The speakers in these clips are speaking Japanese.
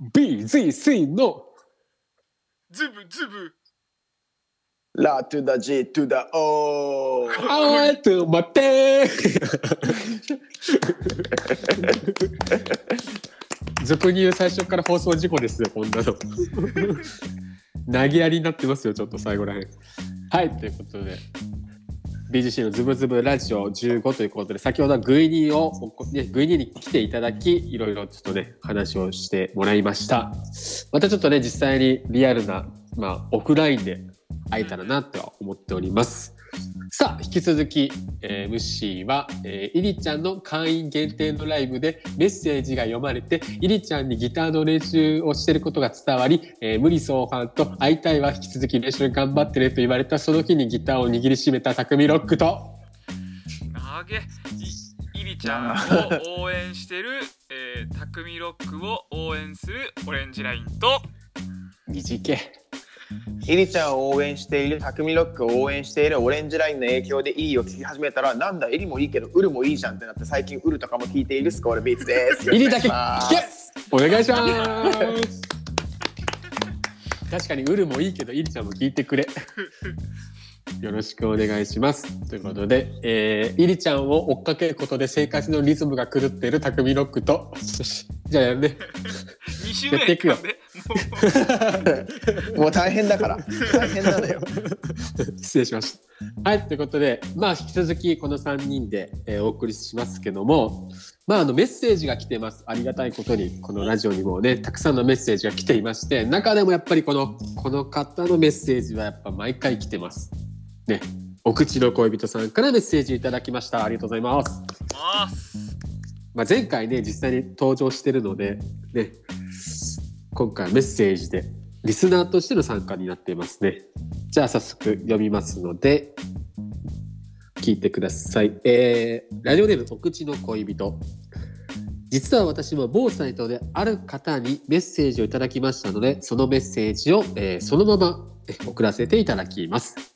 BZC の。ズブズブ。ラトゥダ G トゥダ O あーと待って。俗に言う最初から放送事故ですよこんなの。投げやりになってますよちょっと最後らへん。はいということで BGC のズブズブラジオ15ということで先ほどはグイニーを、ね、グイニーに来ていただきいろいろちょっとね話をしてもらいました。またちょっとね実際にリアルな、まあ、オフラインで会えたらなとは思っております。さあ引き続き、えー、ムッシーは、えー、イリちゃんの会員限定のライブでメッセージが読まれてイリちゃんにギターの練習をしていることが伝わり、えー、無理相反と会いたいは引き続き練習頑張ってねと言われたその日にギターを握りしめた匠ロックと。投げいイリちゃんを応援してる、えー、匠ロックを応援するオレンジラインと。短けイリちゃんを応援している匠ロックを応援しているオレンジラインの影響でいいを聞き始めたらなんだイリもいいけどウルもいいじゃんってなって最近ウルとかも聞いているスコールビーツです。イリだけ聞しくお願いします。けお願いします。確かにウルもいいけどイリちゃんも聞いてくれ。よろしくお願いします。ということで、えー、イリちゃんを追っかけることで生活のリズムが狂っている匠ロックとじゃあやるね2週目やっていくよ。もう大変だから。大変なのよ。失礼しました。はいということでまあ引き続きこの3人で、えーお送りしますけどもまああのメッセージが来てます。ありがたいことにこのラジオにもねたくさんのメッセージが来ていまして中でもやっぱりこのこの方のメッセージはやっぱ毎回来てます。ね。お口の恋人さんからメッセージいただきました。ありがとうございます。まあ、前回ね実際に登場してるのでね今回はメッセージでリスナーとしての参加になっていますね。じゃあ早速読みますので聞いてください、えー、ラジオネームお口の恋人。実は私も某サイトである方にメッセージをいただきましたのでそのメッセージを、えーそのまま送らせていただきます、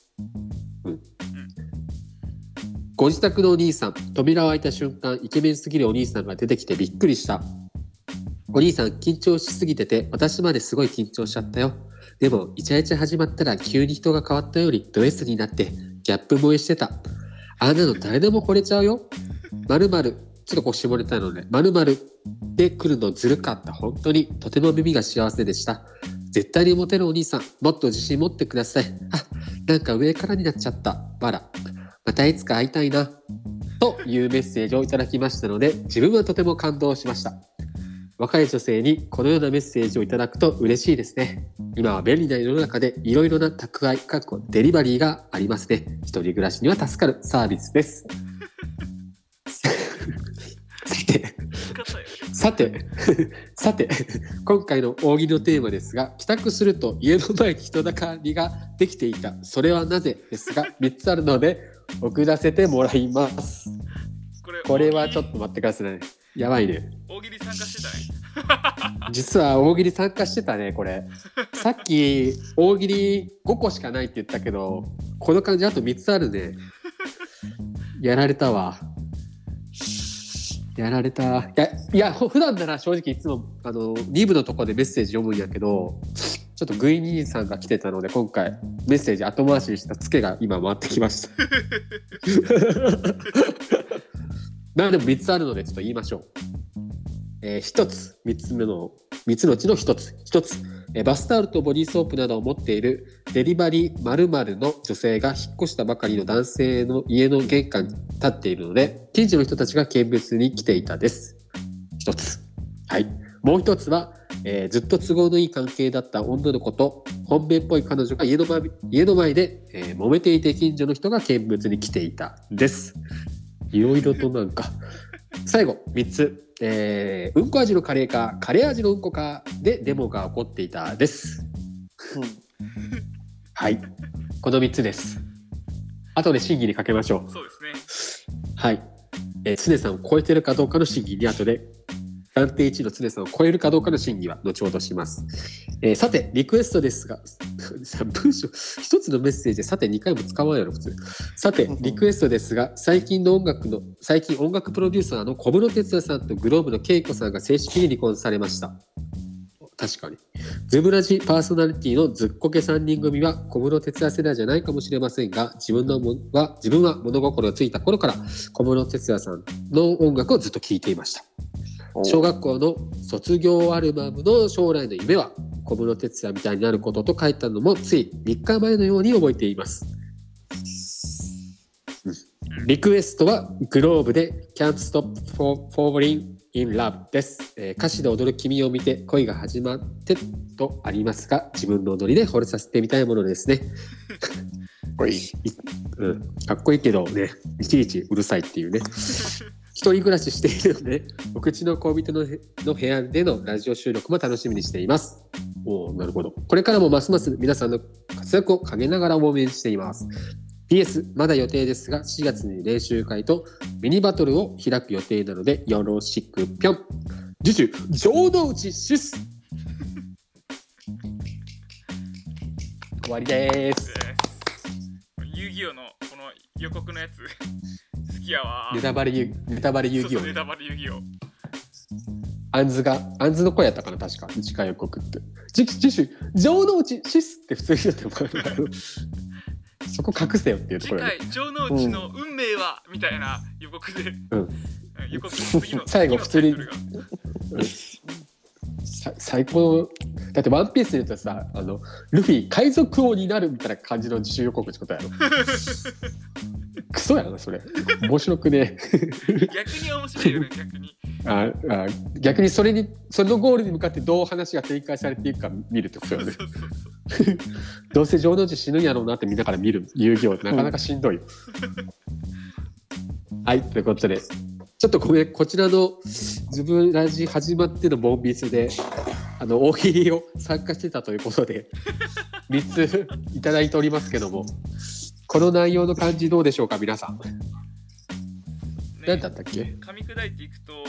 ご自宅のお兄さん扉を開いた瞬間イケメンすぎるお兄さんが出てきてびっくりした。お兄さん緊張しすぎてて私まですごい緊張しちゃったよ。でもイチャイチャ始まったら急に人が変わったようにド S になってギャップ萌えしてた。あんなの誰でも惚れちゃうよ。まるまるちょっとこう絞れたのでまるまるで来るのずるかった。本当にとても耳が幸せでした。絶対にモテるお兄さんもっと自信持ってください。あなんか上からになっちゃった。わら。またいつか会いたいなというメッセージをいただきましたので自分はとても感動しました。若い女性にこのようなメッセージをいただくと嬉しいですね。今は便利な世の中でいろいろな宅配かっこデリバリーがありますね。一人暮らしには助かるサービスです。さてさて、さて、今回の大喜利のテーマですが、帰宅すると家の前に人だかりができていた。それはなぜですが、3つあるので、送らせてもらいます。これこれはちょっと待ってくださいね。やばいね。大喜利参加してたね 実は大喜利参加してたね、これ。さっき、大喜利5個しかないって言ったけど、この感じあと3つあるね。やられたわ。やられた。いや、いや、ほ普段なら正直いつも、あの、2部のとこでメッセージ読むんやけど、ちょっとグイニーさんが来てたので、今回メッセージ後回しにしたツケが今回ってきました。まあでも3つあるので、ちょっと言いましょう。えー、1つ、3つ目の、3つのうちの1つ。1つ、えーバスタオルとボディーソープなどを持っているデリバリー〇〇の女性が引っ越したばかりの男性の家の玄関に立っているので、近所の人たちが見物に来ていたです。1つ。はい。もう1つは、えーずっと都合のいい関係だった女の子と本命っぽい彼女が家の前家の前で、えー揉めていて近所の人が見物に来ていたです。いろいろとなんか最後3つ、えーうんこ味のカレーかカレー味のうんこかでデモが起こっていたです。はい。この3つです。後で審議にかけましょう。そうですねはい。えー、常さんを超えてるかどうかの審議に後で、暫定1位の常さんを超えるかどうかの審議は後ほどします。えーさて、リクエストですが、さ 文章、一つのメッセージでさて2回も使わないやろ、普通。さて、リクエストですが、最近の音楽の、最近音楽プロデューサーの小室哲哉さんとグローブの恵子さんが正式に離婚されました。確かに。ズブラジパーソナリティのずっこけ3人組は小室哲哉世代じゃないかもしれませんが、自分のもは自分は物心がついた頃から小室哲哉さんの音楽をずっと聴いていました。小学校の卒業アルバムの将来の夢は小室哲哉みたいになることと書いたのもつい3日前のように覚えています。うんリクエストはグローブで Can't Stop Falling in Love です、えー歌詞で踊る君を見て恋が始まってとありますが自分の踊りで惚れさせてみたいものですね。こい い。うん、かっこいいけどねいちいちうるさいっていうね 一人暮らししているので お口の恋人のへの部屋でのラジオ収録も楽しみにしています。おーなるほど。これからもますます皆さんの活躍を陰ながら応援しています。PS まだ予定ですが4月に練習会とミニバトルを開く予定なのでよろしくぴょん。次週浄土内シス。終わりです。です遊戯王のこの予告のやつやわネタバレ遊ネタバレ遊戯王そうそうネタバレ遊戯王アンズが、アンズの声やったかな、確か。次回予告って。次次週、城之内シスって普通に言ってもらう そこ隠せよっていうとこ次ろで。回城之内の運命は、みたいな予告で、うん 予告の次の最後次のタイトルがさ最高。だってワンピースで言うとさ、あの、ルフィ海賊王になるみたいな感じの自主予告ってことやろ。クソやな、それ。面白くね。逆に面白いよね逆にああ逆にそれに、そのゴールに向かってどう話が展開されていくか見るってことよねそうそう。そうそうどうせ城之内死ぬんやろうなって見ながら見る遊戯王ってなかなかしんどいよ。はい、ということで、ちょっとごめん、こちらの自分ラジ始まってのボンミスで、あの、大喜利を参加してたということで、3ついただいておりますけども、この内容の感じどうでしょうか、皆さん。ね何だったっけ？噛み砕いていくと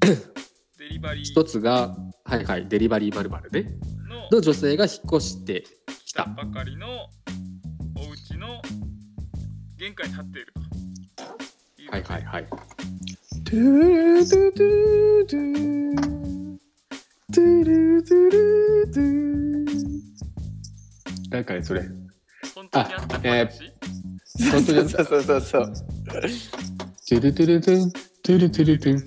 デリバリ一ーつが、はいはい、デリバリーまるね、のの女性が引っ越してきた。来たばかりのお家の玄関に立っているというはいはいはい。トゥルトゥトゥトゥトゥルトゥルトゥなんかね、それ。あえそうそうそうそう。トゥルトゥルトゥン、トゥルトゥルトゥン。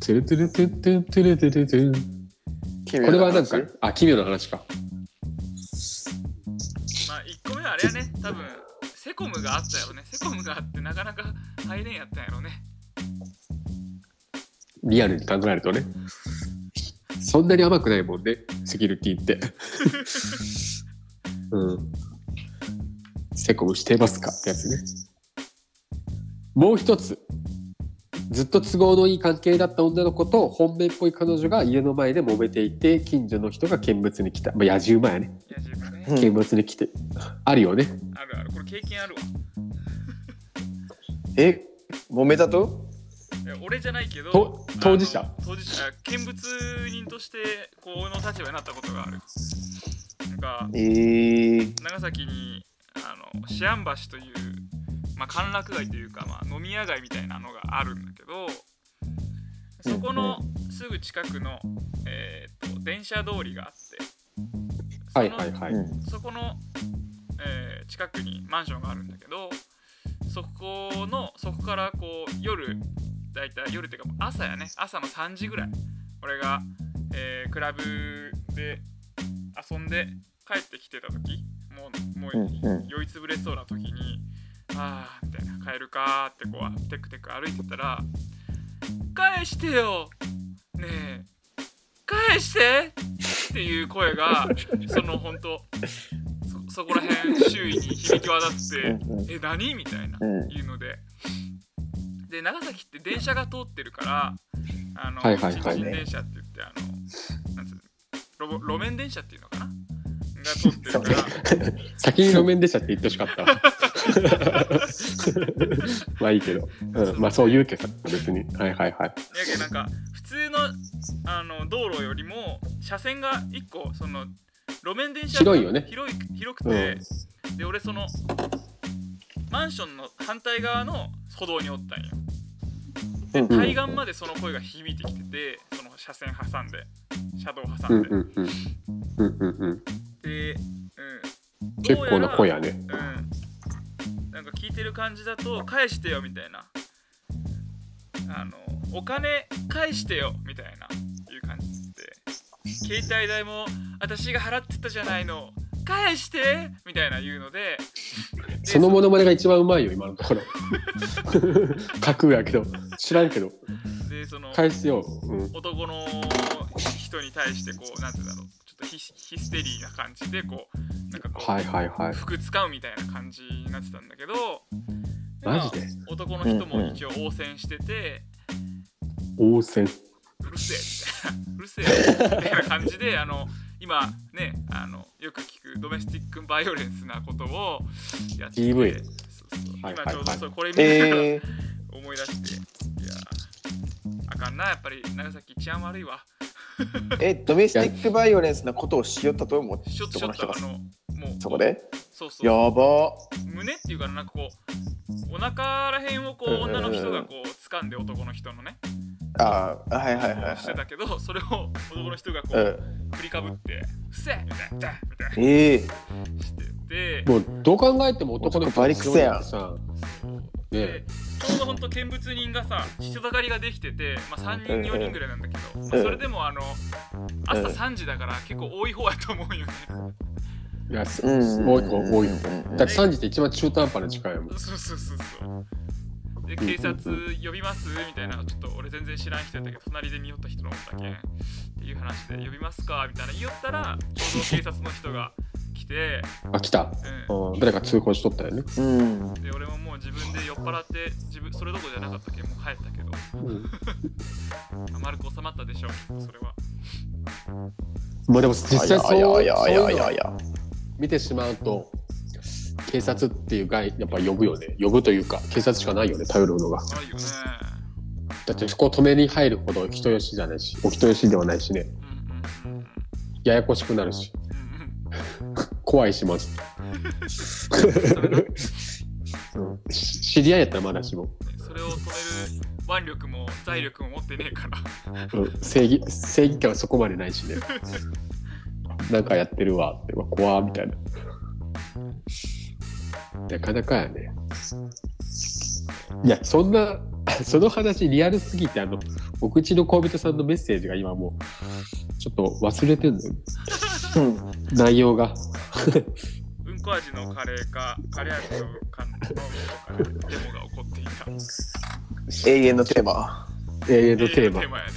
トゥルトゥルトゥン、トゥルトゥルトゥルトゥン。これはなんか、あ、奇妙な話か。まあ1個目はあれやね多分セコムがあったよねセコムがあってなかなか入れんやったんやろねリアルに考えるとね。そんなに甘くないもんね、セキュリティって。うん。セコムしてますかってやつね。もう一つ。ずっと都合のいい関係だった女の子と本命っぽい彼女が家の前で揉めていて近所の人が見物に来た、まあ、野獣馬やね。いや自分ね、うん。見物に来て、あるよね。あるある。これ経験あるわ。え、揉めたと？俺じゃないけどと当事者？当事者見物人としてこの立場になったことがある。なんかえー、長崎にあの思案橋という、まあ、歓楽街というか、まあ、飲み屋街みたいなのがあるんだけどそこのすぐ近くの、えー、と電車通りがあってはいはいはい、うん。そこの、えー近くにマンションがあるんだけどそこのそこからこう夜だいたい夜っていうか朝やね。朝の3時ぐらい。俺が、えークラブで遊んで帰ってきてた時もうもう酔いつぶれそうな時にあーみたいな帰るかーってこうテクテク歩いてたら返してよねえ返して！っていう声が その本当そそこら辺周囲に響き渡ってえ何？みたいなうん。いうので。で長崎って電車が通ってるからあの、はい電車って言ってあのなんつうの路面電車っていうのかな？が通ってるから先に路面電車って言ってほしかった まあいいけど、うん、まあそう言うけどさ別に。はいはいはい。やけどなんか普通のあの道路よりも車線が1個その路面電車が広いよね。広い広くて、で俺そのマンションの反対側の歩道におったんよ。うんうん。対岸までその声が響いてきててその車線挟んで車車道挟んで、うんうんうん。うんうんうんで、うん、結構な声ややね。うん。なんか聞いてる感じだと返してよみたいな。あのお金返してよみたいないう感じで。携帯代も私が払ってたじゃないの返してみたいな言うので。で そのモノマネが一番うまいよ今のところ。架空やけど。知らんけど。でその返すよ、うん、男の人に対してこうなんてだろうとヒヒステリーな感じでこうなんかこう、はいはいはい。服使うみたいな感じになってたんだけどマジで？まあ男の人も一応応戦してて、応戦。うるせえ。みたいなうるせえ。みたいな感じであの今ねあのよく聞くドメスティックバイオレンスなことをやってて DV 今ちょうどそうこれ見ながらえ思い出して、いやあかんなやっぱり長崎治安悪いわ。ー、えドメスティックバイオレンスなことをしよったと思う？しょっとしょっ人がとあのもうそこで？そうそう。やば。胸っていうかななんかこうお腹らへんをこう女の人がこう掴んで男の人のね。あーはいはいはいしてはたけどそれを男の人がこい、う、うん。振りかぶって「うっせえ!」みたいな「みたいなええしてて。もうどう考えても男の人バリクソやんちょうどほんと見物人がさ人だかりができてて、まあ、3人うんうん4人ぐらいなんだけど、ん。まあそれでもあの朝うん3時だから結構多い方やと思うよね。いやすうん多い方多い方うんだって3時って一番中途半端な時間やもんそうそうそうそう。で警察呼びますみたいなちょっと俺全然知らん人やったけど隣で見よった人のおったけんっていう話で呼びますかみたいな。言ったらちょうど警察の人が来て、あ来た。うん。うん。誰か通報しとったよね。うん。で俺ももう自分で酔っ払って自分それどころじゃなかったけんもう帰ったけど。うん。丸く収まったでしょそれは。まあでも実際そういやいやそういやいうのをいやいや。見てしまうと警察っていう概やっぱ呼ぶよね。呼ぶというか警察しかないよね頼るのが。ないよね。だってそこを止めに入るほど人よしじゃないしお人よしではないしね。ややこしくなるし。うん怖いしまず、うん。それなうんし知り合いやったらまだしも、それを止める腕力も財力も持ってねえから。うん、正義正義感はそこまでないしね。なんかやってるわって。怖みたいな。なかなかやね。いやそんなその話リアルすぎてあのお口の恋人さんのメッセージが今もうちょっと忘れてんのようん。内容が。うんこ味のカレーかカレー味のカレーのデモが起こっていた。永遠のテーマ。永遠のテーマ。テーマやね。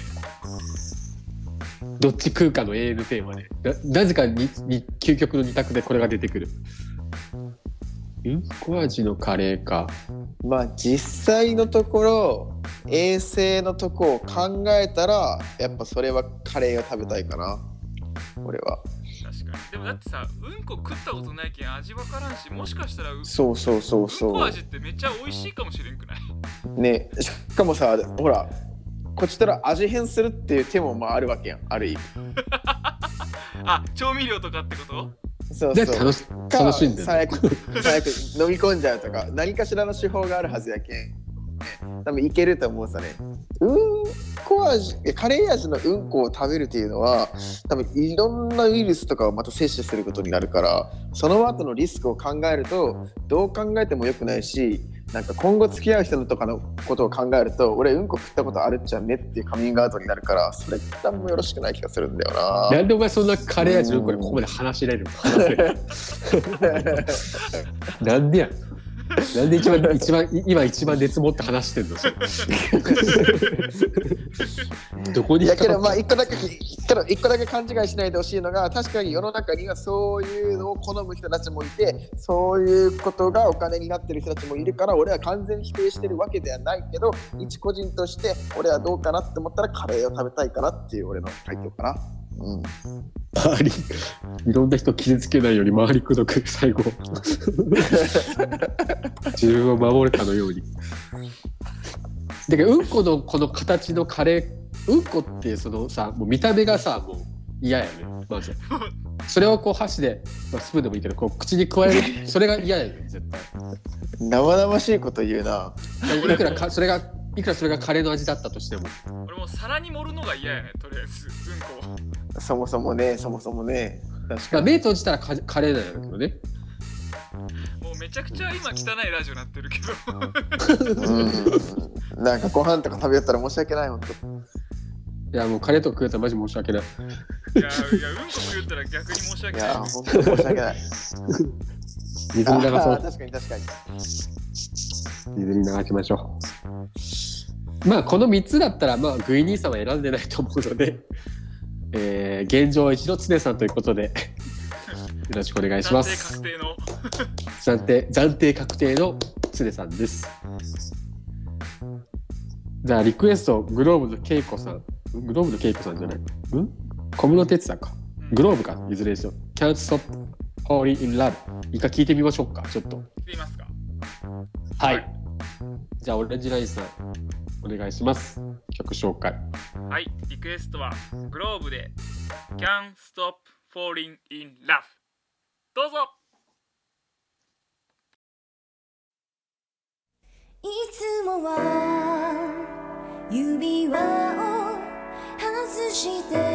どっち食うかの永遠のテーマね。ななぜかにに究極の二択でこれが出てくる。うんこ味のカレーか。まあ実際のところ衛生のとこを考えたらやっぱそれはカレーを食べたいかな。俺はでもだってさうんこ食ったことないけん味わからんしもしかしたらうそうそうそうう。んそこ味ってめっちゃ美味しいかもしれんくない？うね。しかもさほらこっちとら味変するっていう手もまああるわけやん。ある意味。あ調味料とかってこと？そうそう。で楽しか楽しんでる最悪最悪飲み込んじゃうとか何かしらの手法があるはずやけん 多分いけると思うさねうんこ味カレー味のうんこを食べるっていうのは多分いろんなウイルスとかをまた摂取することになるからその後のリスクを考えるとどう考えてもよくないしなんか今後付き合う人のとかのことを考えると俺うんこ食ったことあるっちゃねっていうカミングアウトになるからそれ一旦もよろしくない気がするんだよな。なんでお前そんなカレー味のうんこでここまで話しれるの？なんでやなんで一番一番い今一番熱持って話してんの？どこにいやけどまあ一個だけけど一個だけ勘違いしないでほしいのが確かに世の中にはそういうのを好む人たちもいてそういうことがお金になってる人たちもいるから俺は完全に否定してるわけではないけど一個人として俺はどうかなって思ったらカレーを食べたいかなっていう俺の回答かな。うん、周りいろんな人傷つけないように周りくどく 最後。自分を守れたのように。だけどうんこのこの形のカレーうんこってそのさもう見た目がさもう嫌やね。まず。それをこう箸で、まあ、スプーンでもいいけどこう口に加える。それが嫌やね絶対。生々しいこと言うな。いくらかそれがいくらそれがカレーの味だったとしても俺もも皿に盛るのが嫌やねとりあえずうんこをそもそもね、そもそもね。確まあ、かに。目閉じたらカカレーなんやけどね。もうめちゃくちゃ今汚いラジオになってるけどうん。なんかご飯とか食べよったら申し訳ない、ほんと。いや、もうカレーとか食うたらマジ申し訳ない。いやいやうんこ食うったら逆に申しい訳ないや、ほんと申し訳ない。水に流そう。確かに確かに。水に流しましょう。まあこの3つだったらまあグイ兄さんは選んでないと思うので、えー、現状一度常さんということでよろしくお願いしま暫定す確。定の。暫定暫定確定の常さんです。じゃあリクエストグローブの恵子さん。グローブの恵子さんじゃない？ん？小室哲さん。かグローブかいずれにしろ Can't Stop Falling in Love 一回聞いてみましょうかちょっと。聞いてみますか？はい、はい。じゃあオレンジラインさんお願いします。曲紹介。はい。リクエストはグローブで Can't Stop Falling in Love どうぞ。いつもは指輪を外して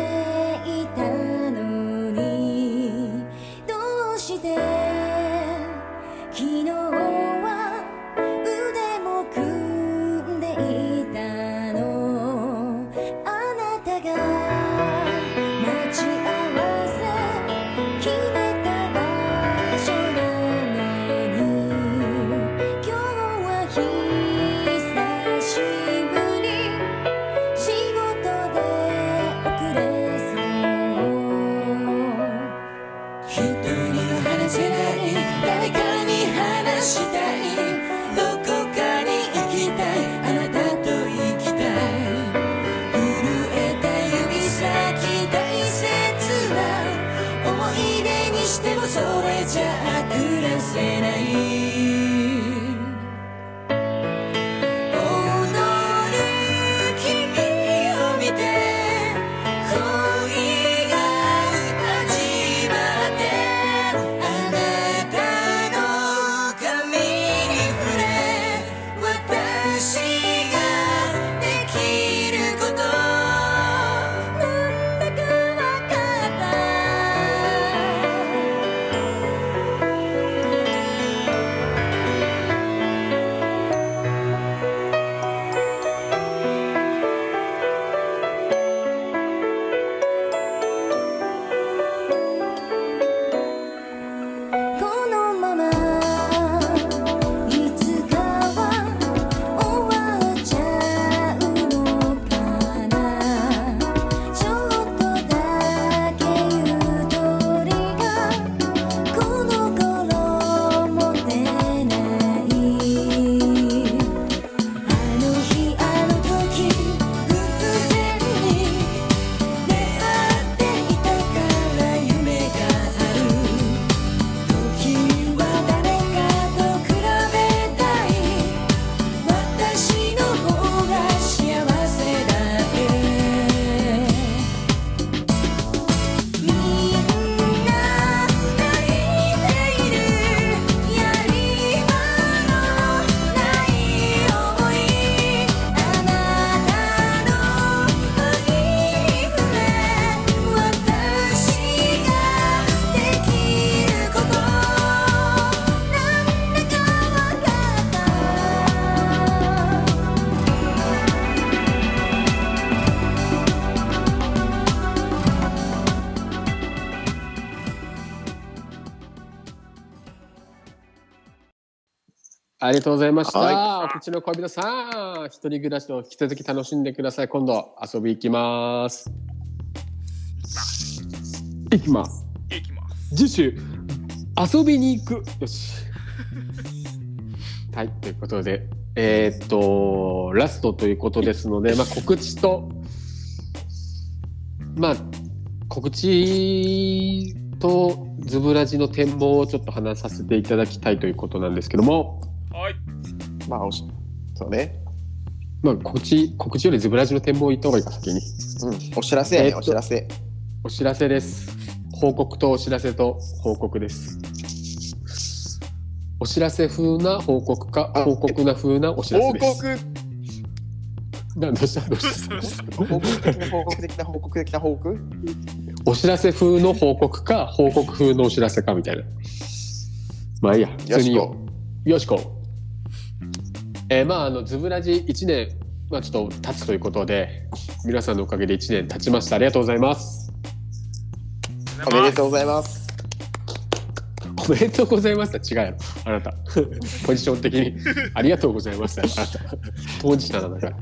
ありがとうございました、はお口の恋人さん。一人暮らしを引き続き楽しんでください。今度遊び行きます。行きます。いきます。次週遊びに行く。よし。はいということで。えーっとラストということですので、まあ、告知とまあ告知とズブラジの展望をちょっと話させていただきたいということなんですけども、はい。まあ、おしそうね。まあ、告知告知よりズブラジの展望を言った方がいいか先に。うん。お知らせやね、えっとお知らせ。お知らせです。報告とお知らせと報告です。お知らせ風な報告か報告な風なお知らせ報です。告。などうしたどうどうしした？どうした報告的な報告的な報告？的な報告たお知らせ風の報告か報告風のお知らせかみたいな。まあいいや普通によよしこ。よしこえーまああのズブラジ1年まあちょっと経つということで皆さんのおかげで1年経ちました。ありがとうございます。おめでとうございます。おめでとうございます。違うやろ。あなた。ポジション的に。ありがとうございます。あなた。当事者なんだか。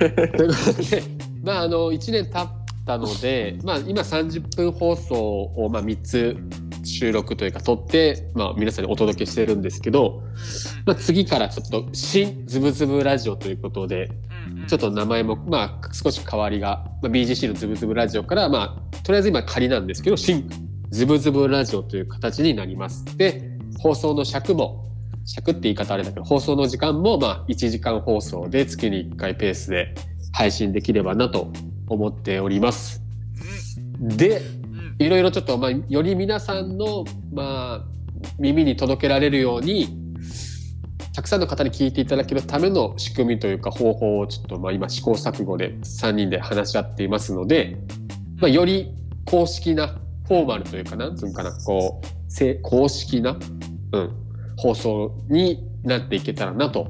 らということでまああの1年経ったのでまあ今30分放送をまあ3つ収録というか撮って、まあ、皆さんにお届けしてるんですけど、まあ、次からちょっと新ズブズブラジオということでちょっと名前もまあ少し変わりが、まあ、BGC のズブズブラジオからまあとりあえず今仮なんですけど新ズブズブラジオという形になります。で放送の尺も尺って言い方あれだけど放送の時間もまあ1時間放送で月に1回ペースで配信できればなと思っております。でいろいろちょっとまあより皆さんのまあ耳に届けられるようにたくさんの方に聞いていただけるための仕組みというか方法をちょっとまあ今試行錯誤で3人で話し合っていますので、まあ、より公式なフォーマルというかなんつうんかなこうせ公式な、うん、放送になっていけたらなと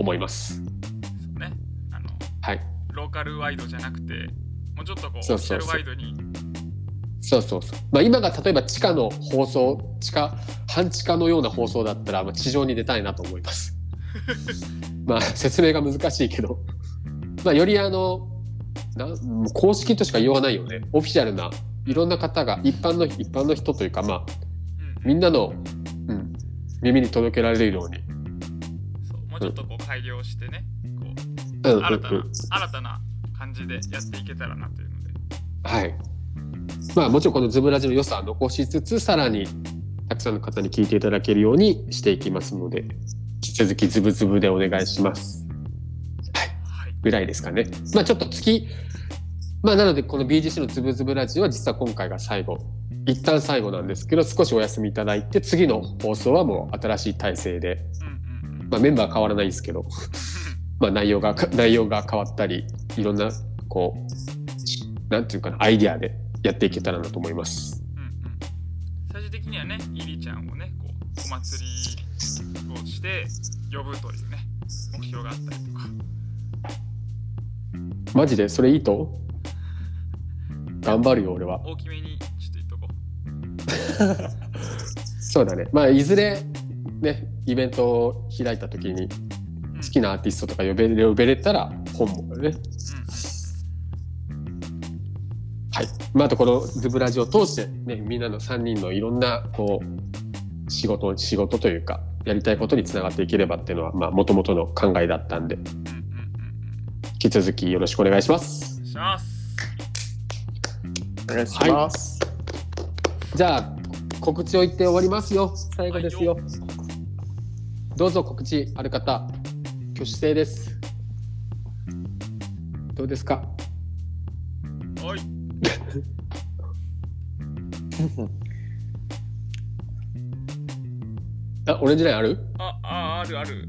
思います。そうね。あのはい、ローカルワイドじゃなくてもうちょっとこう。オフィシャルワイドにそうそうそう。まあ、今が例えば地下の放送、地下、半地下のような放送だったら、まあ、地上に出たいなと思います。まあ、説明が難しいけど、まあ、よりあの、な公式としか言いようがないよね。オフィシャルないろんな方が、一般の、一般の人というか、まあ、うんみんなの、うん、耳に届けられるように。そうもうちょっとこう改良してねこう新たなうん。新たな感じでやっていけたらなというのではい。まあもちろんこのズブラジの良さは残しつつさらにたくさんの方に聞いていただけるようにしていきますので引き続きズブズブでお願いします。はい。ぐらいですかね。まあちょっと月まあなのでこの BGC のズブズブラジオは実は今回が最後。一旦最後なんですけど少しお休みいただいて次の放送はもう新しい体制で、まあ、メンバー変わらないですけど まあ内容が内容が変わったりいろんなこうしなんていうかなアイディアでやっていけたらなと思います。うんうん最終的にはねイリちゃんをねこうお祭りをして呼ぶというね目標があったりとかマジでそれいいと？頑張るよ俺は。大きめにちょっと言っとこ そうだね。まあいずれねイベントを開いた時に好きなアーティストとか呼べる呼べれたら本望だね。はい。まああとこのズブラジオを通してねみんなの3人のいろんなこう仕事仕事というかやりたいことにつながっていければっていうのはまあ元々の考えだったんで引き続きよろしくお願いしますうん。しますお願いします。じゃあ告知を言って終わりますよ。最後ですよ。どうぞ告知ある方挙手制です。どうですか？あ、オレンジラインある？あああるある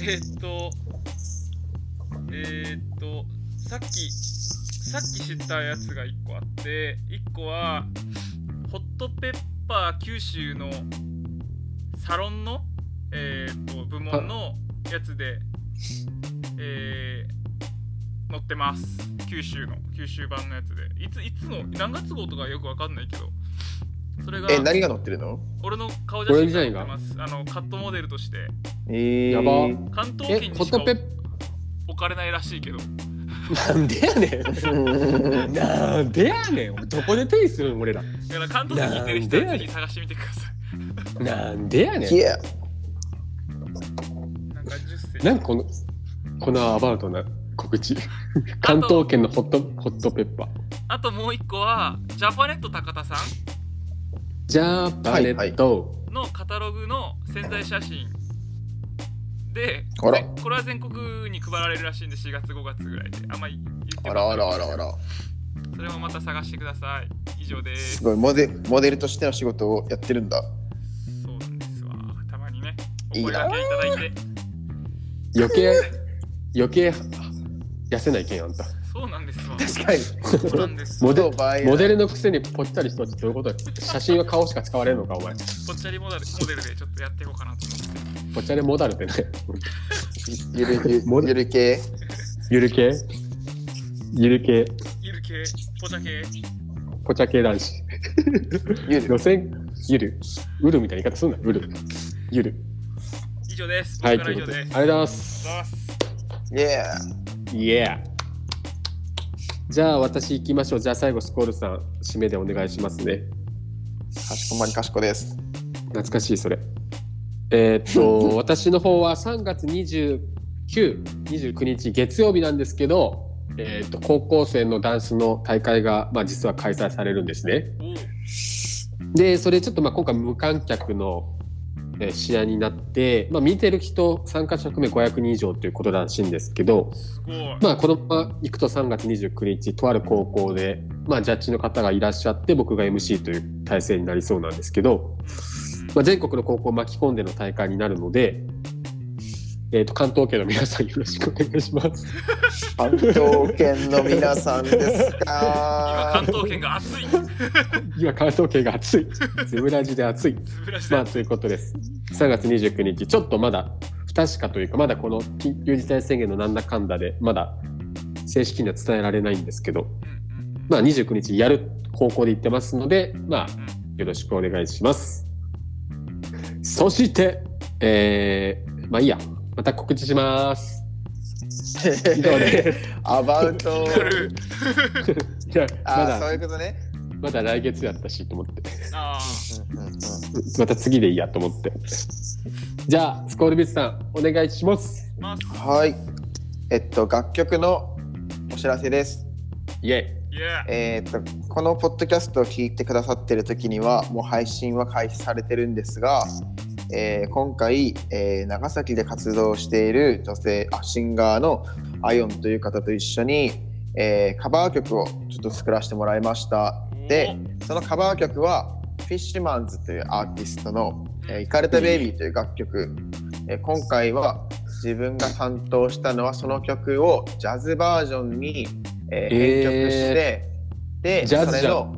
えー、っとえー、っとさっきさっき知ったやつが1個あって1個はホットペッパー九州のサロンのえー、っと部門のやつでえー、載ってます。九州の九州版のやつで。いついつの何月号とかよくわかんないけど。それがえ、何が載ってるの？俺の顔写真が載ってます。あのカットモデルとして。えー、やば。関東え圏、にしかホットペッ置かれないらしいけど。なんでやねん。なんでやねん。俺どこで手にするん俺ら？だから関東に行ってる人はぜひ探してみてください。なんでやねん。なんか10世なんかこのこのアバウトな告知。関東圏のホットホットペッパー。あともう一個はジャパネット高田さジャパネット。んのカタログの宣材写真。であら。ぜこれは全国に配られるらしいんで4月5月ぐらいで。あんまり言ってあらあらあらあら。それもまた探してください。以上です。すごいモデ、モデルとしての仕事をやってるんだ。そうなんですわ。たまにねおいいな。声掛けいただいて。余計余計痩せないけんあんた。そうなんですわ。確かに。そうなんです。モデモデルのくせにぽっちゃりしとってどういうことだ写真は顔しか使われるのかお前。ぽっちゃりモデルモデルでちょっとやっていこうかなと思って。ぽっちゃりモダルってね。ゆるゆる系。ゆる系？ゆる系？ゆる系。ぽちゃ系。ぽちゃ系男子。ゆる。路線？ゆる。うるみたいな言い方すんな。うる。ゆる。以上です。はいありがとうございます。イエ Yeah. じゃあ私行きましょう。じゃあ最後スコールさん締めでお願いしますね。ー。かしこまりかしこです。懐かしいそれ。えーっと 私の方は3月2929日月曜日なんですけど、えーっと高校生のダンスの大会が、まあ、実は開催されるんですね。でそれちょっとまあ今回無観客のえー試合になって、まあ、見てる人参加者含め500人以上ということらしいんですけど、まあ、このまま行くと3月29日とある高校で、まあ、ジャッジの方がいらっしゃって僕が MC という体制になりそうなんですけど、まあ、全国の高校を巻き込んでの大会になるので、えー、と関東圏の皆さんよろしくお願いします。関東圏の皆さんです今か関。東圏が熱い。今関東圏が暑い。ズブラジで暑い。まあということです。3月29日ちょっとまだ不確かというかまだこの緊急事態宣言のなんだかんだでまだ正式には伝えられないんですけど。まあ29日やる方向で言ってますのでまあよろしくお願いします。そしてえー、まあいいやまた告知します以上ですアバウト。やるいやまああ、そういだうことね。まだ来月やったしと思ってまた次でいいやと思って。じゃあ、スコールビスさん、お願いします。はい。えっと、楽曲のお知らせです。イェイ。えーっと、このポッドキャストを聞いてくださってる時には、もう配信は開始されてるんですが、えー今回、えー長崎で活動している女性あシンガーのアヨンという方と一緒に、えーカバー曲をちょっと作らせてもらいました。で、そのカバー曲は、フィッシュマンズというアーティストの「えーイカれたベイビー」という楽曲、えー今回は自分が担当したのはその曲をジャズバージョンに、えー編曲して、でジャズじゃんそれの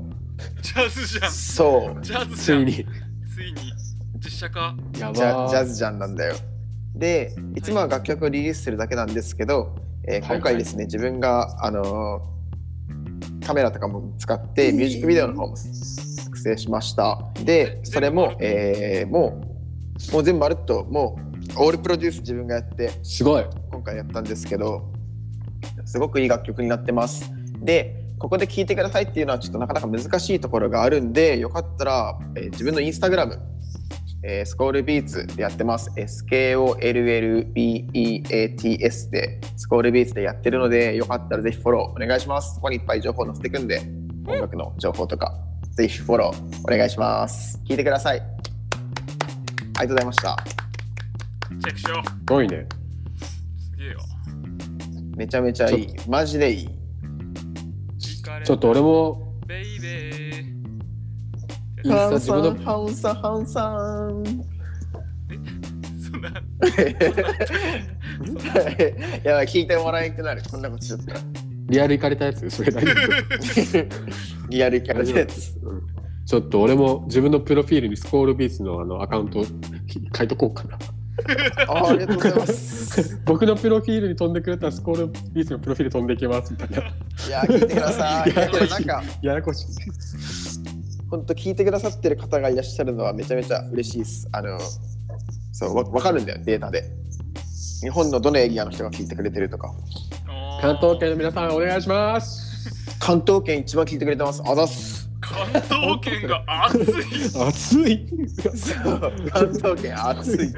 ジャズじゃん。そう。ジャズじゃん。ついに。ついに実写化やジャジャズジャンなんだよ。でいつもは楽曲をリリースするだけなんですけど、えーはい今回ですね、自分が、あのーカメラとかも使ってミュージックビデオの方も作成しました。でそれも、えーもうもう全部まるっともうオールプロデュース自分がやってすごい。今回やったんですけどすごくいい楽曲になってます。でここで聴いてくださいっていうのはちょっとなかなか難しいところがあるんでよかったら、えー自分のインスタグラム、えースコールビーツでやってます。SKOLLBEATS でスコールビーツでやってるのでよかったらぜひフォローお願いします。そこにいっぱい情報載せていくんで音楽の情報とかぜひフォローお願いします。聞いてください。ありがとうございました。チェックしようすごいね。すげえよめちゃめちゃいい。マジでいい。ちょっと俺もインスタ自分のハンサンハンサン。そんな やばい、聞いてもらえなくなる。こんなことしちゃったら。リアル行かれたやつ？それ大丈 リアルキャ夫ラのやつ。うんちょっと俺も自分のプロフィールにスコールビーツのあのアカウント書いとこうかな。あありがとうございます。僕のプロフィールに飛んでくれたらスコールビーツのプロフィール飛んできますみたいな。いや、聞いてください。いやけどなんか、ややこしい。本当聞いてくださってる方がいらっしゃるのはめちゃめちゃ嬉しいです。あの、そう、わわかるんだよ、データで。日本のどのエリアの人が聞いてくれてるとか。関東圏の皆さんお願いします。関東圏一番聞いてくれてます。あざっす。関東圏が熱い暑い。関東圏熱い。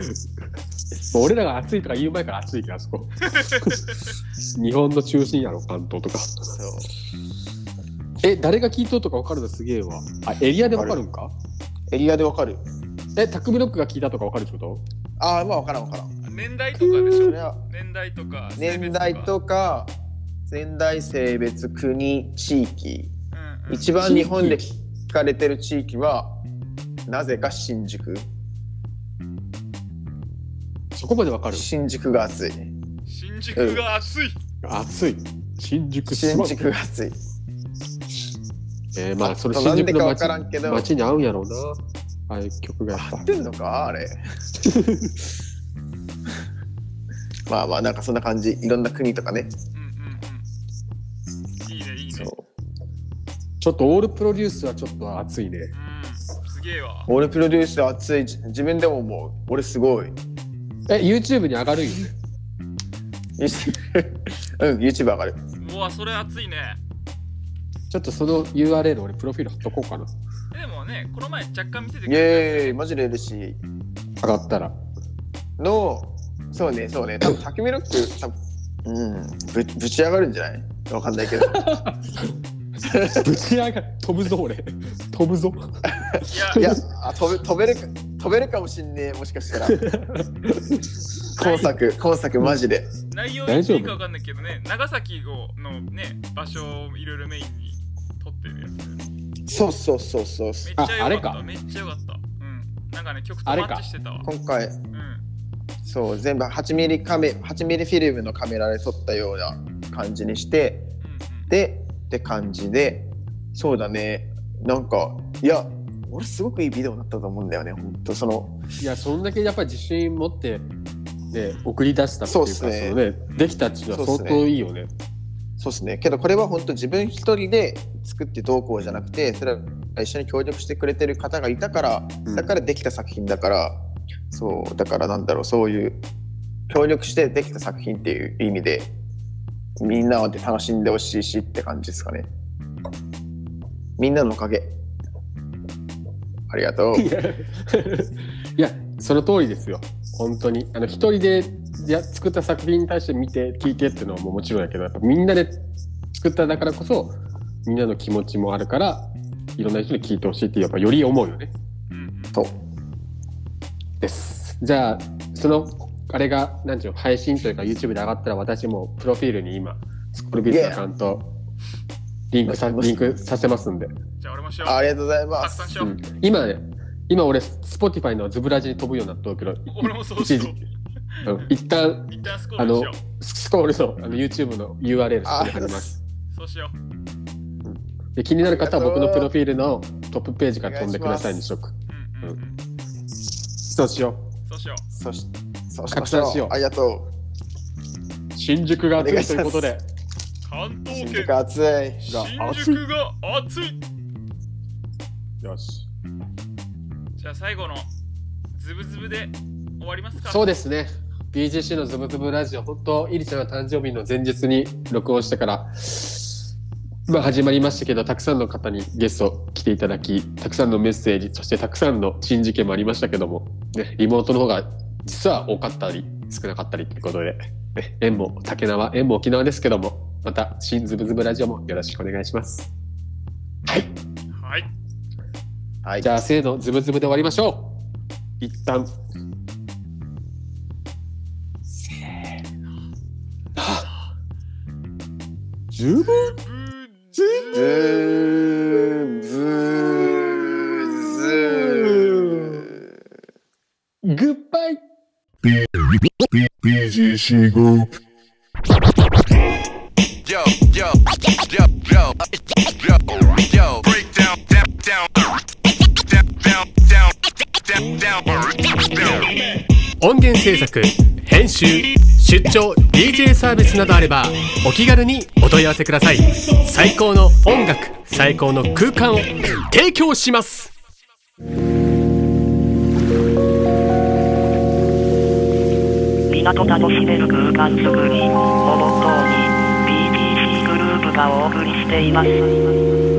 俺らが暑いとか言う前から暑いけどあそこ。日本の中心やろ関東とか。そう。え誰が聞いとうとか分かるのすげえわ。あエリアで分かるんか？エリアでわかる。えタクミロックが聞いたとか分かるってこと？ああ、まあわからんわからん。年代とかでしょ？それは年代とか性別年代とか年代性別国地域。うんうん。一番日本で聞かれてる地域はなぜか新宿。そこまでわかる？新宿が暑い。新宿が暑い、暑い。新宿新宿が暑いえー、まあそれな新宿のんでかわ街からんけど。街に合うんやろうな。ああいう曲がやっぱ。合ってんのか？あれ。まあまあなんかそんな感じ。いろんな国とかね。うんうんうん。いいねいいね。そう。ちょっとオールプロデュースはちょっと熱いね。うんすげえわ。俺プロデュース熱い。じ自分でも思う俺すごい。え YouTube に上がるよね。YouTube うん YouTube 上がる。うわそれ熱いねちょっとその URL 俺プロフィール貼っとこうかな。でもねこの前若干見せてくイエれーイマジで嬉しい。上がったら。のそうねそうね。多分タキミロック多分うんぶぶち上がるんじゃない？わかんないけど。ぶち上がる。飛ぶぞ俺。飛ぶぞ。たいやいやあ飛べ飛べるか飛べるかもしんねえもしかしたら。今作今作マジで。内容いいかわかんないけどね。長崎のね場所をいろいろメインに。撮ってるやつそうそうそうそう。めっちゃああれか。よかっためっちゃよかった。うん。なんかね曲とマあれか。ッチしてたわ。今回。うん。そう全部8ミリカメ8ミリフィルムのカメラで撮ったような感じにして。うんうん。でって感じで。そうだね。なんかいや俺すごくいいビデオになったと思うんだよね本当そのいやそんだけやっぱり自信持ってね送り出したっていうかそうね。そのねできたっていうのは相当いいよねそうですね。けどこれは本当自分一人で作ってどうこうじゃなくてそれは一緒に協力してくれてる方がいたからうん。だからできた作品だから、そうだからなんだろうそういう協力してできた作品っていう意味でみんなで楽しんでほしいしって感じですかね。みんなのおかげ。ありがとう。いやその通りですよ。本当に。あの一人でや作った作品に対して見て聞いてっていうのはもうもちろんやけどやっぱみんなで作っただからこそみんなの気持ちもあるからいろんな人に聞いてほしいってやっぱより思うよね。うん。うんそう。です。じゃあそのあれが何ていうの配信というか YouTube で上がったら私もプロフィールに今スコールビーツのアカウントリンクさ.リンクさせますんで、じゃあ俺もしよう。ありがとうございたます。くさんしよう、うん。今ね今俺 Spotify のズブラジに飛ぶようになっとるけど俺もそうしよ。うん一旦う一旦スコールしよう。スコールのあの YouTube の URL 貼ります。そうしよう。で気になる方は僕のプロフィールのトップページから飛んでくださいにしとく。うんうんうん。そうしよそうしよそしそう。し拡散しよう。ありがとう。新宿が熱いということで。う関う東県新宿暑い。が新宿が熱い。よしじゃあ最後のズブズブで終わりますか？そうですね。BGC のズブズブラジオ本当イリちゃんが誕生日の前日に録音してからまあ始まりましたけどたくさんの方にゲスト来ていただきたくさんのメッセージそしてたくさんの珍事件もありましたけども、ね、リモートの方が実は多かったり少なかったりということで、ね、縁も竹縄縁も沖縄ですけどもまた新ズブズブラジオもよろしくお願いします。はい。はいはい。じゃあせーのズブズブで終わりましょう。一旦。せーの。あ十分。ブブーブーズグッバイ BGC Group. Yo, 音源制作編集出張 DJ サービスなどあればお気軽にお問い合わせください最高の音楽最高の空間を提供します港楽しめる空間づくりをモットーに BTC グループがお送りしています。